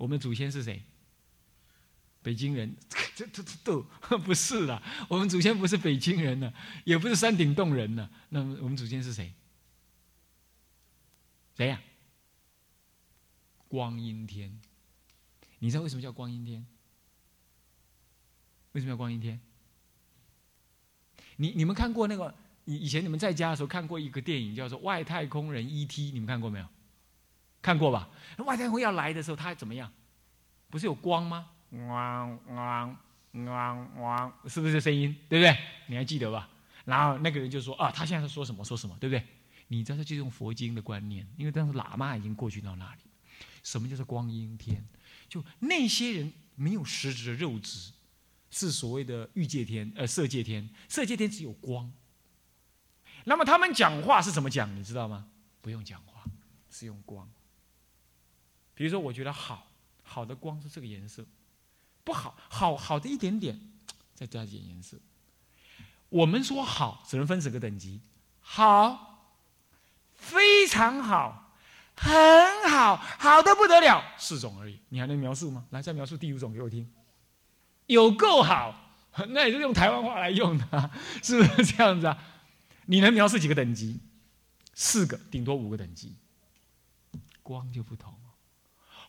我们祖先是谁？北京人？这这这都 不是啦，我们祖先不是北京人呢，也不是山顶洞人呢。那我们祖先是谁？谁呀？光阴天。你知道为什么叫光阴天？为什么叫光阴天？你你们看过那个？以以前你们在家的时候看过一个电影，叫做《外太空人 E.T.》，你们看过没有？看过吧？外太空要来的时候，他怎么样？不是有光吗？汪汪汪汪，是不是声音？对不对？你还记得吧？然后那个人就说：“啊，他现在在说什么？说什么？对不对？”你知道，就用佛经的观念，因为当时喇嘛已经过去到那里。什么叫做光阴天？就那些人没有实质的肉质，是所谓的欲界天，呃，色界天。色界天只有光。那么他们讲话是怎么讲？你知道吗？不用讲话，是用光。比如说，我觉得好好的光是这个颜色，不好好好的一点点，再加一点颜色。我们说好，只能分几个等级：好、非常好、很好、好的不得了，四种而已。你还能描述吗？来，再描述第五种给我听。有够好，那也是用台湾话来用的，是不是这样子啊？你能描述几个等级？四个，顶多五个等级。光就不同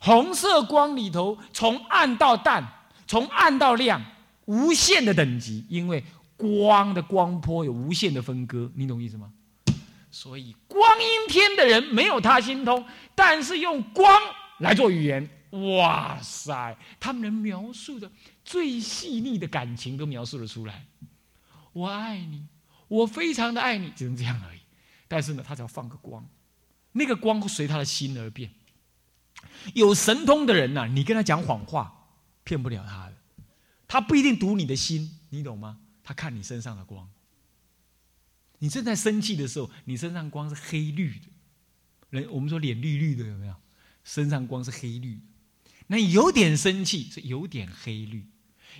红色光里头，从暗到淡，从暗到亮，无限的等级，因为光的光波有无限的分割，你懂意思吗？所以光阴天的人没有他心通，但是用光来做语言，哇塞，他们能描述的最细腻的感情都描述了出来。我爱你，我非常的爱你，只能这样而已。但是呢，他只要放个光，那个光会随他的心而变。有神通的人呐，你跟他讲谎话，骗不了他的。他不一定读你的心，你懂吗？他看你身上的光。你正在生气的时候，你身上光是黑绿的。人我们说脸绿绿的，有没有？身上光是黑绿的。那有点生气是有点黑绿，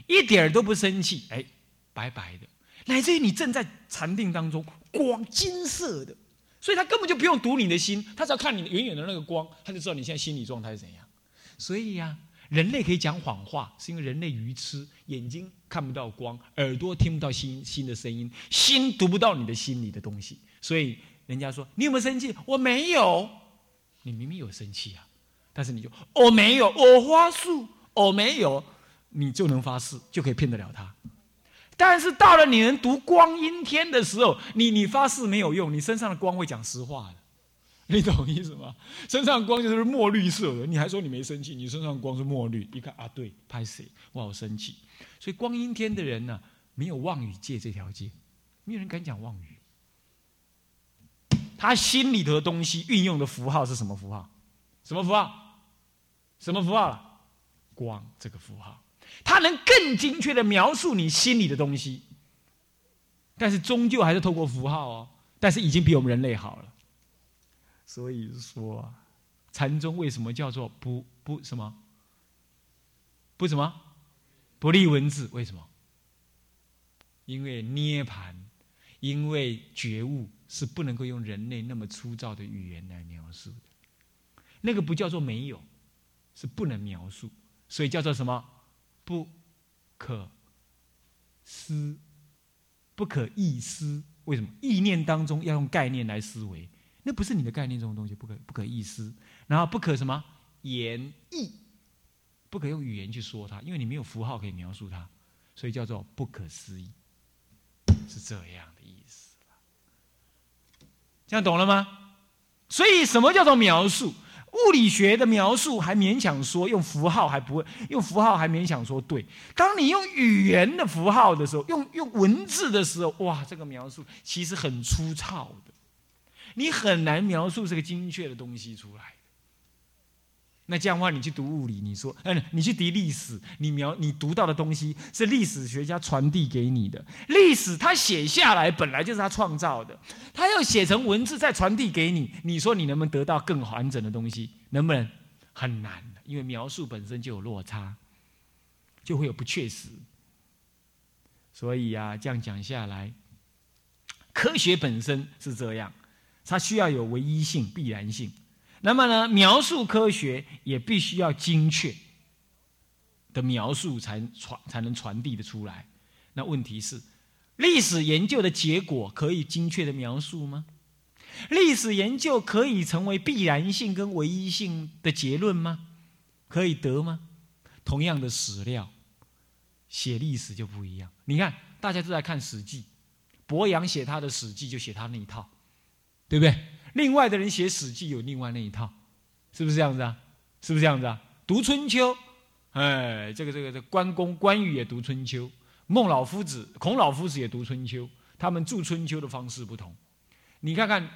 一点都不生气，哎，白白的。乃至于你正在禅定当中，光金色的。所以他根本就不用读你的心，他只要看你远远的那个光，他就知道你现在心理状态是怎样。所以呀，人类可以讲谎话，是因为人类愚痴，眼睛看不到光，耳朵听不到心心的声音，心读不到你的心里的东西。所以人家说你有没有生气？我没有。你明明有生气啊，但是你就我没有，我花树，我没有，你就能发誓，就可以骗得了他。但是到了你能读光阴天的时候，你你发誓没有用，你身上的光会讲实话的，你懂意思吗？身上的光就是墨绿色的，你还说你没生气，你身上的光是墨绿，一看啊，对，拍谁？我好生气。所以光阴天的人呢，没有妄语界这条界，没有人敢讲妄语。他心里头的东西运用的符号是什么符号？什么符号？什么符号？光这个符号。他能更精确的描述你心里的东西，但是终究还是透过符号哦。但是已经比我们人类好了。所以说，禅宗为什么叫做不不什么？不什么？不立文字？为什么？因为涅盘，因为觉悟是不能够用人类那么粗糙的语言来描述的。那个不叫做没有，是不能描述，所以叫做什么？不可思，不可意思。为什么？意念当中要用概念来思维，那不是你的概念这种东西，不可不可意思。然后不可什么言意，不可用语言去说它，因为你没有符号可以描述它，所以叫做不可思议，是这样的意思。这样懂了吗？所以什么叫做描述？物理学的描述还勉强说用符号还不会用符号还勉强说对。当你用语言的符号的时候，用用文字的时候，哇，这个描述其实很粗糙的，你很难描述这个精确的东西出来。那这样的话，你去读物理，你说，嗯，你去读历史，你描你读到的东西是历史学家传递给你的。历史他写下来本来就是他创造的，他要写成文字再传递给你，你说你能不能得到更完整的东西？能不能？很难，因为描述本身就有落差，就会有不确实。所以啊，这样讲下来，科学本身是这样，它需要有唯一性、必然性。那么呢，描述科学也必须要精确的描述才传才能传递的出来。那问题是，历史研究的结果可以精确的描述吗？历史研究可以成为必然性跟唯一性的结论吗？可以得吗？同样的史料，写历史就不一样。你看，大家都在看《史记》，博洋写他的《史记》就写他那一套，对不对？另外的人写《史记》有另外那一套，是不是这样子啊？是不是这样子啊？读《春秋》，哎，这个这个这关公、关羽也读《春秋》，孟老夫子、孔老夫子也读《春秋》，他们注《春秋》的方式不同。你看看《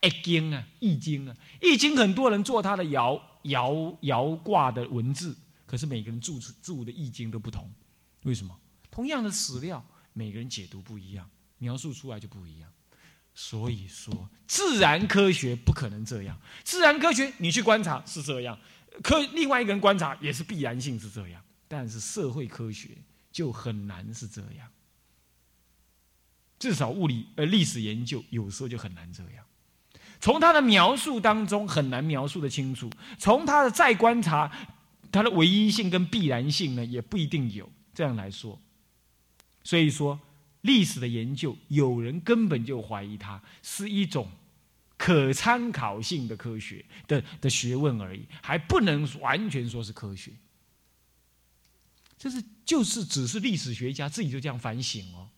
易经》啊，《易经》啊，《易经》很多人做他的爻爻爻卦的文字，可是每个人注注的《易经》都不同。为什么？同样的史料，每个人解读不一样，描述出来就不一样。所以说，自然科学不可能这样。自然科学你去观察是这样，科另外一个人观察也是必然性是这样。但是社会科学就很难是这样。至少物理呃历史研究有时候就很难这样。从他的描述当中很难描述的清楚，从他的再观察，他的唯一性跟必然性呢也不一定有。这样来说，所以说。历史的研究，有人根本就怀疑它是一种可参考性的科学的的学问而已，还不能完全说是科学。这是就是只是历史学家自己就这样反省哦，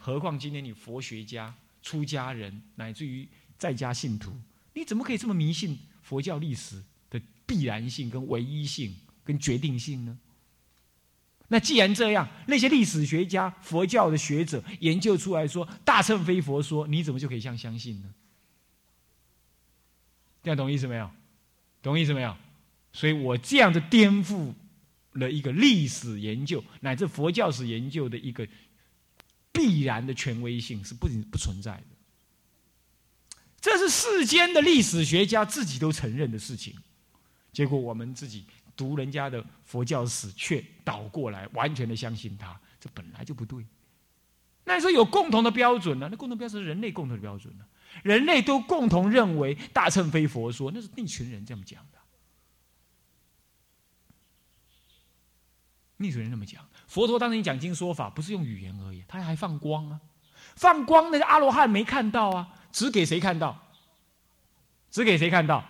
何况今天你佛学家、出家人，乃至于在家信徒，你怎么可以这么迷信佛教历史的必然性、跟唯一性、跟决定性呢？那既然这样，那些历史学家、佛教的学者研究出来说大乘非佛说，你怎么就可以相相信呢？这样懂意思没有？懂意思没有？所以我这样的颠覆了一个历史研究乃至佛教史研究的一个必然的权威性是不不存在的。这是世间的历史学家自己都承认的事情，结果我们自己。读人家的佛教史，却倒过来完全的相信他，这本来就不对。那你说有共同的标准呢？那共同标准是人类共同的标准呢？人类都共同认为大乘非佛说，那是那群人这么讲的。那群人这么讲，佛陀当年讲经说法，不是用语言而已，他还放光啊！放光，那个阿罗汉没看到啊，只给谁看到？只给谁看到？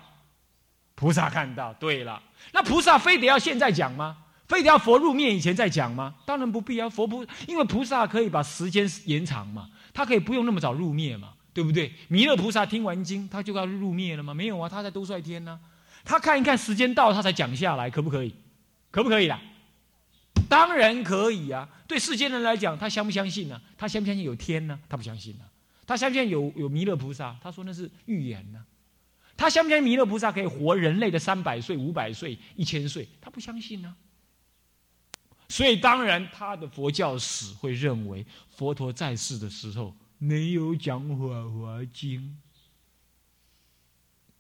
菩萨看到。对了。那菩萨非得要现在讲吗？非得要佛入灭以前再讲吗？当然不必要。佛不，因为菩萨可以把时间延长嘛，他可以不用那么早入灭嘛，对不对？弥勒菩萨听完经，他就要入灭了吗？没有啊，他在兜率天呢。他看一看时间到，他才讲下来，可不可以？可不可以啦？当然可以啊。对世间人来讲，他相不相信呢？他相不相信有天呢？他不相信呢。他相信有有弥勒菩萨？他说那是预言呢。他相不相信弥勒菩萨可以活人类的三百岁、五百岁、一千岁？他不相信呢。所以当然，他的佛教史会认为佛陀在世的时候没有讲《法华经》，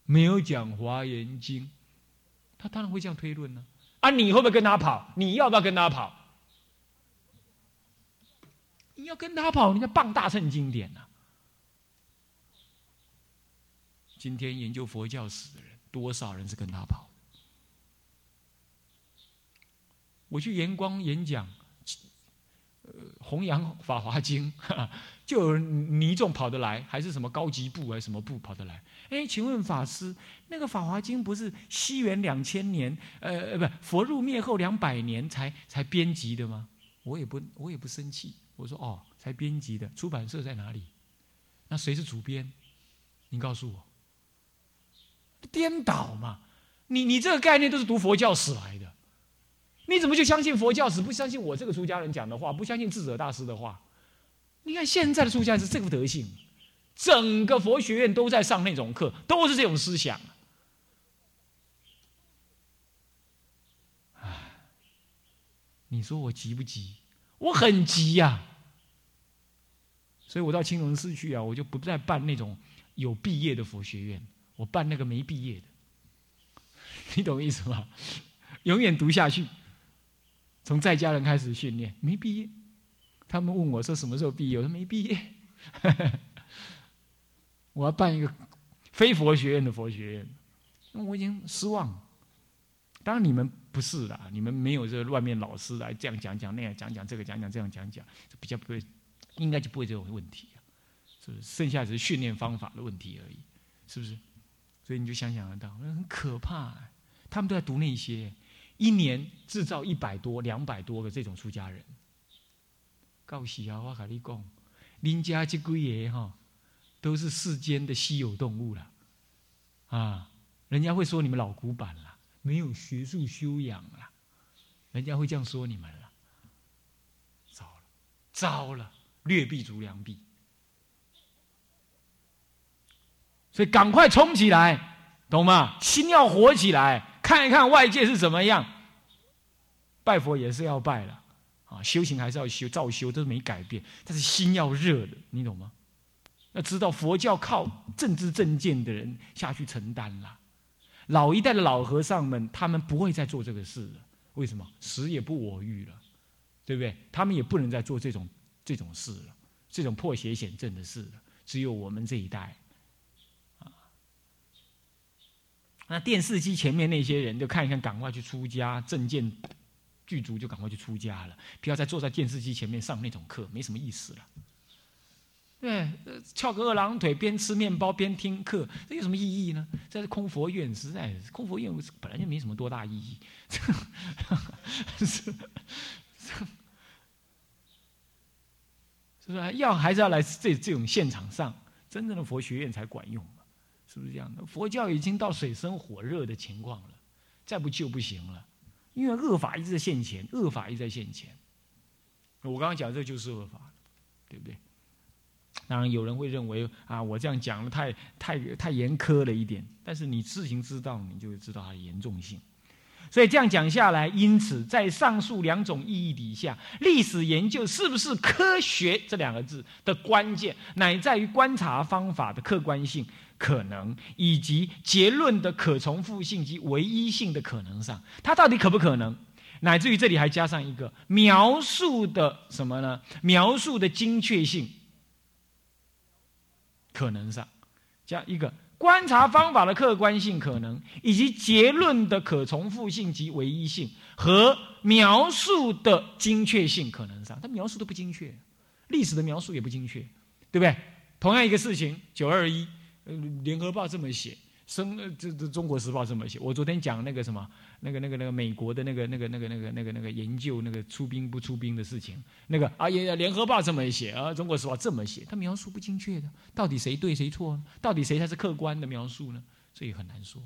没有讲《华严经》，他当然会这样推论呢。啊，你会不会跟他跑？你要不要跟他跑？你要跟他跑，你要傍大乘经典呢。今天研究佛教史的人，多少人是跟他跑？我去延光演讲，呃，弘扬《法华经》，就有人尼众跑得来，还是什么高级部还是什么部跑得来？哎，请问法师，那个《法华经》不是西元两千年，呃呃，不，佛入灭后两百年才才编辑的吗？我也不，我也不生气。我说哦，才编辑的，出版社在哪里？那谁是主编？您告诉我。颠倒嘛！你你这个概念都是读佛教史来的，你怎么就相信佛教史，不相信我这个出家人讲的话，不相信智者大师的话？你看现在的出家人是这个德性，整个佛学院都在上那种课，都是这种思想。你说我急不急？我很急呀！所以我到青龙寺去啊，我就不再办那种有毕业的佛学院。我办那个没毕业的，你懂意思吗？永远读下去，从在家人开始训练，没毕业。他们问我说什么时候毕业，我说没毕业。我要办一个非佛学院的佛学院，我已经失望。当然你们不是啦，你们没有这外面老师来这样讲讲那样讲讲这个讲讲这样讲讲，比较不会，应该就不会这种问题啊。是不是？剩下只是训练方法的问题而已，是不是？所以你就想想得到，很可怕。他们都在读那些，一年制造一百多、两百多个这种出家人。告喜啊，我跟你讲，林家这几爷哈，都是世间的稀有动物了，啊，人家会说你们老古板了。没有学术修养了，人家会这样说你们了。糟了，糟了，劣币逐良币。所以赶快冲起来，懂吗？心要活起来，看一看外界是怎么样。拜佛也是要拜了，啊，修行还是要修，照修都是没改变。但是心要热的，你懂吗？要知道佛教靠正知正见的人下去承担了。老一代的老和尚们，他们不会再做这个事了。为什么？死也不我欲了，对不对？他们也不能再做这种这种事了，这种破邪显正的事了。只有我们这一代，啊，那电视机前面那些人就看一看，赶快去出家，证件具足就赶快去出家了，不要再坐在电视机前面上那种课，没什么意思了。对，翘个二郎腿，边吃面包边听课，这有什么意义呢？这是空佛院，实在是空佛院本来就没什么多大意义。是，是不是？要还是要来这这种现场上，真正的佛学院才管用？是不是这样的？佛教已经到水深火热的情况了，再不救不行了，因为恶法一直在现前，恶法一直在现前。我刚刚讲这就是恶法，对不对？当然，有人会认为啊，我这样讲的太太太严苛了一点。但是你自行知道，你就会知道它的严重性。所以这样讲下来，因此在上述两种意义底下，历史研究是不是科学这两个字的关键，乃在于观察方法的客观性可能，以及结论的可重复性及唯一性的可能上。它到底可不可能？乃至于这里还加上一个描述的什么呢？描述的精确性。可能上，加一个观察方法的客观性可能，以及结论的可重复性及唯一性和描述的精确性可能上，它描述都不精确，历史的描述也不精确，对不对？同样一个事情，九二一，呃联合报这么写。生这这《中国时报》这么写。我昨天讲那个什么，那个那个那个美国的那个那个那个那个那个那个研究那个出兵不出兵的事情，那个啊也《联合报》这么写啊，《中国时报》这么写，他描述不精确的，到底谁对谁错呢？到底谁才是客观的描述呢？这也很难说，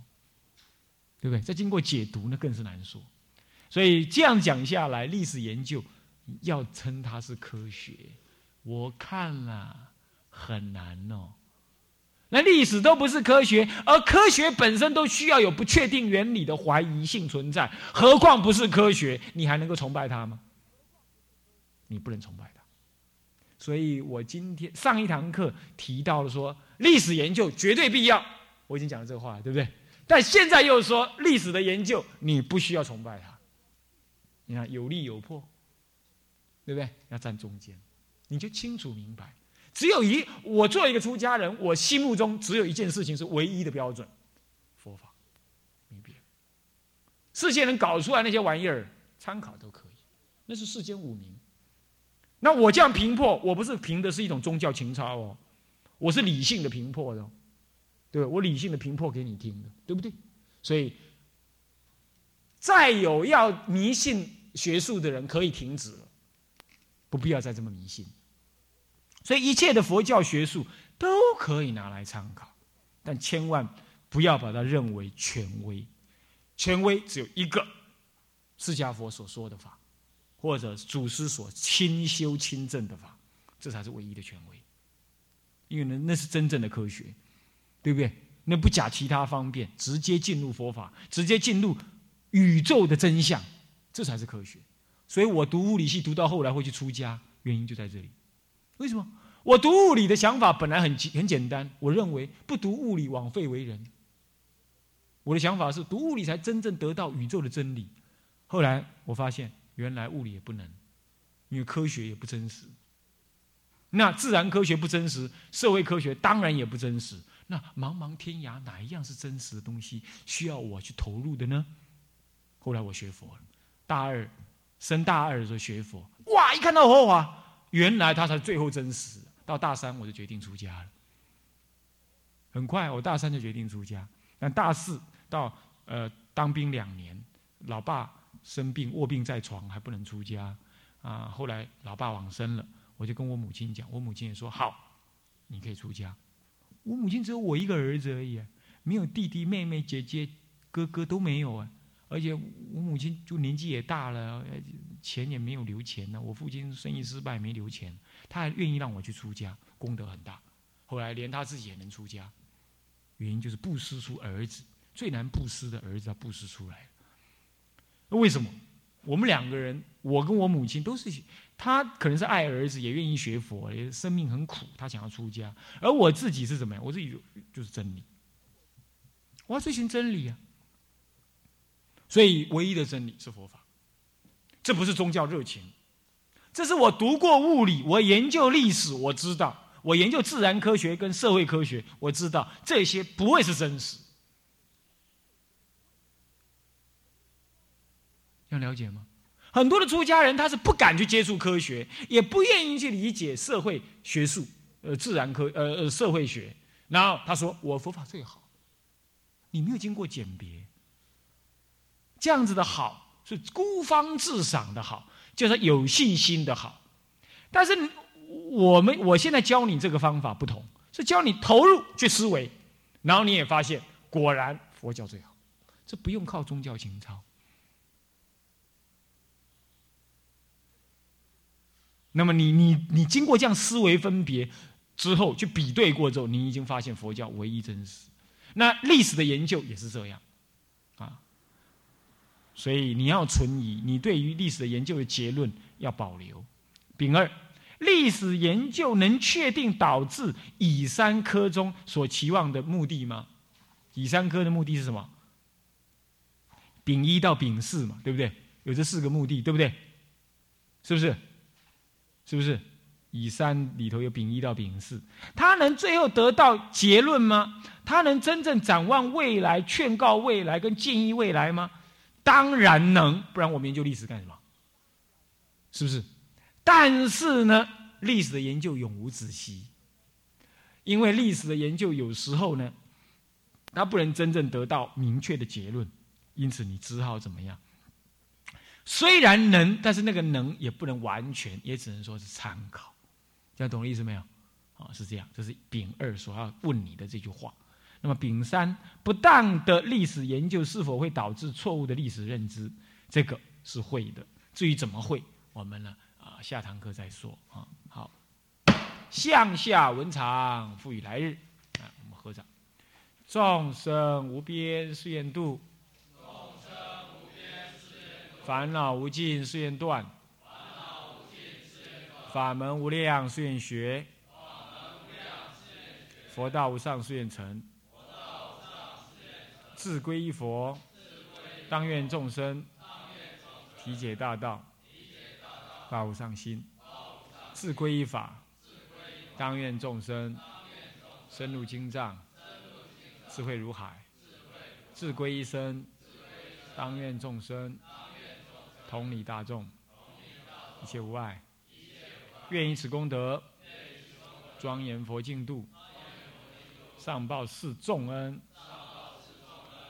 对不对？再经过解读，那更是难说。所以这样讲下来，历史研究要称它是科学，我看了很难哦。那历史都不是科学，而科学本身都需要有不确定原理的怀疑性存在，何况不是科学，你还能够崇拜它吗？你不能崇拜它。所以我今天上一堂课提到了说，历史研究绝对必要，我已经讲了这个话，对不对？但现在又说历史的研究你不需要崇拜它，你看有利有破，对不对？要站中间，你就清楚明白。只有一，我作为一个出家人，我心目中只有一件事情是唯一的标准，佛法，没别的。世间人搞出来那些玩意儿，参考都可以，那是世间五名。那我这样评破，我不是评的是一种宗教情操哦，我是理性的评破的，对我理性的评破给你听的，对不对？所以，再有要迷信学术的人可以停止了，不必要再这么迷信。所以一切的佛教学术都可以拿来参考，但千万不要把它认为权威。权威只有一个，释迦佛所说的法，或者祖师所亲修亲证的法，这才是唯一的权威。因为呢，那是真正的科学，对不对？那不假其他方便，直接进入佛法，直接进入宇宙的真相，这才是科学。所以我读物理系读到后来会去出家，原因就在这里。为什么？我读物理的想法本来很很简单，我认为不读物理枉费为人。我的想法是读物理才真正得到宇宙的真理。后来我发现，原来物理也不能，因为科学也不真实。那自然科学不真实，社会科学当然也不真实。那茫茫天涯，哪一样是真实的东西，需要我去投入的呢？后来我学佛了，大二升大二的时候学佛，哇！一看到佛法，原来他才最后真实。到大三我就决定出家了。很快，我大三就决定出家。但大四到呃当兵两年，老爸生病卧病在床，还不能出家啊。后来老爸往生了，我就跟我母亲讲，我母亲也说好，你可以出家。我母亲只有我一个儿子而已，没有弟弟妹妹、姐姐、哥哥都没有啊。而且我母亲就年纪也大了，钱也没有留钱呢。我父亲生意失败没留钱，他还愿意让我去出家，功德很大。后来连他自己也能出家，原因就是布施出儿子，最难布施的儿子他布施出来。那为什么？我们两个人，我跟我母亲都是，他可能是爱儿子，也愿意学佛，也生命很苦，他想要出家。而我自己是怎么样？我自己就就是真理，我要追寻真理啊。所以，唯一的真理是佛法，这不是宗教热情，这是我读过物理，我研究历史，我知道，我研究自然科学跟社会科学，我知道这些不会是真实。要了解吗？很多的出家人他是不敢去接触科学，也不愿意去理解社会学术，呃，自然科，呃呃，社会学。然后他说：“我佛法最好。”你没有经过鉴别。这样子的好是孤芳自赏的好，就是有信心的好。但是我们我现在教你这个方法不同，是教你投入去思维，然后你也发现果然佛教最好，这不用靠宗教情操。那么你你你经过这样思维分别之后，去比对过之后，你已经发现佛教唯一真实。那历史的研究也是这样。所以你要存疑，你对于历史的研究的结论要保留。丙二，历史研究能确定导致乙三科中所期望的目的吗？乙三科的目的是什么？丙一到丙四嘛，对不对？有这四个目的，对不对？是不是？是不是？乙三里头有丙一到丙四，他能最后得到结论吗？他能真正展望未来、劝告未来跟建议未来吗？当然能，不然我们研究历史干什么？是不是？但是呢，历史的研究永无止息，因为历史的研究有时候呢，它不能真正得到明确的结论，因此你只好怎么样？虽然能，但是那个能也不能完全，也只能说是参考。这样懂我意思没有？啊，是这样，这是丙二所要问你的这句话。那么丙三不当的历史研究是否会导致错误的历史认知？这个是会的。至于怎么会，我们呢啊下堂课再说啊。好，向下文长赋予来日啊，我们合掌。众生无边誓愿度，众生无边誓愿烦恼无尽誓愿断，法门无量誓愿学，佛道无上誓愿成。自归依佛，当愿众生体解大道，发无上心；自归依法，当愿众生深入经藏，智慧如海；自归依身，当愿众生同理大众，一切无碍。愿以此功德，庄严佛净土，上报四重恩。